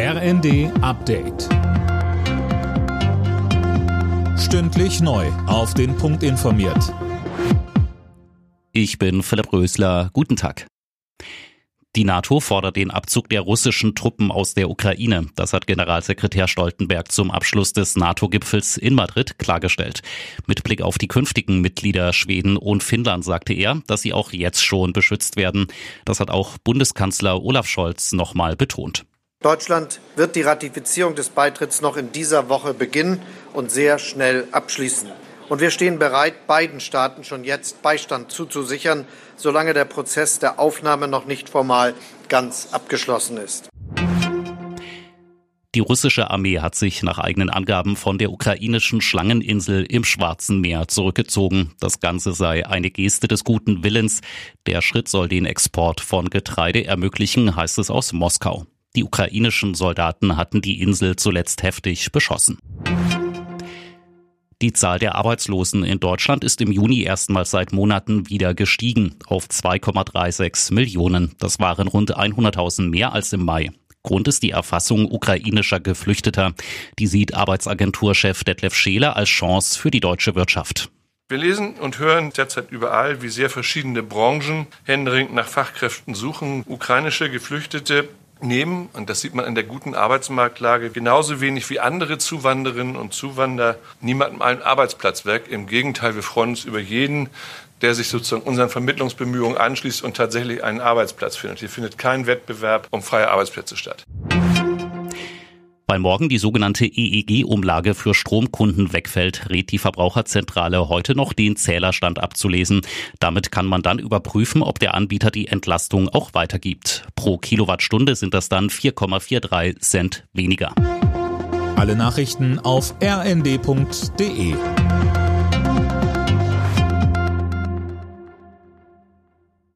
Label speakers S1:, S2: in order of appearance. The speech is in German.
S1: RND Update. Stündlich neu. Auf den Punkt informiert.
S2: Ich bin Philipp Rösler. Guten Tag. Die NATO fordert den Abzug der russischen Truppen aus der Ukraine. Das hat Generalsekretär Stoltenberg zum Abschluss des NATO-Gipfels in Madrid klargestellt. Mit Blick auf die künftigen Mitglieder Schweden und Finnland sagte er, dass sie auch jetzt schon beschützt werden. Das hat auch Bundeskanzler Olaf Scholz nochmal betont.
S3: Deutschland wird die Ratifizierung des Beitritts noch in dieser Woche beginnen und sehr schnell abschließen. Und wir stehen bereit, beiden Staaten schon jetzt Beistand zuzusichern, solange der Prozess der Aufnahme noch nicht formal ganz abgeschlossen ist.
S2: Die russische Armee hat sich nach eigenen Angaben von der ukrainischen Schlangeninsel im Schwarzen Meer zurückgezogen. Das Ganze sei eine Geste des guten Willens. Der Schritt soll den Export von Getreide ermöglichen, heißt es aus Moskau. Die ukrainischen Soldaten hatten die Insel zuletzt heftig beschossen. Die Zahl der Arbeitslosen in Deutschland ist im Juni erstmals seit Monaten wieder gestiegen auf 2,36 Millionen. Das waren rund 100.000 mehr als im Mai. Grund ist die Erfassung ukrainischer Geflüchteter. Die sieht Arbeitsagenturchef Detlef Scheele als Chance für die deutsche Wirtschaft.
S4: Wir lesen und hören derzeit überall, wie sehr verschiedene Branchen händeringend nach Fachkräften suchen. Ukrainische Geflüchtete nehmen, und das sieht man in der guten Arbeitsmarktlage, genauso wenig wie andere Zuwanderinnen und Zuwanderer niemandem einen Arbeitsplatz weg. Im Gegenteil, wir freuen uns über jeden, der sich sozusagen unseren Vermittlungsbemühungen anschließt und tatsächlich einen Arbeitsplatz findet. Hier findet kein Wettbewerb um freie Arbeitsplätze statt.
S2: Weil morgen die sogenannte EEG-Umlage für Stromkunden wegfällt, rät die Verbraucherzentrale heute noch den Zählerstand abzulesen. Damit kann man dann überprüfen, ob der Anbieter die Entlastung auch weitergibt. Pro Kilowattstunde sind das dann 4,43 Cent weniger.
S1: Alle Nachrichten auf rnd.de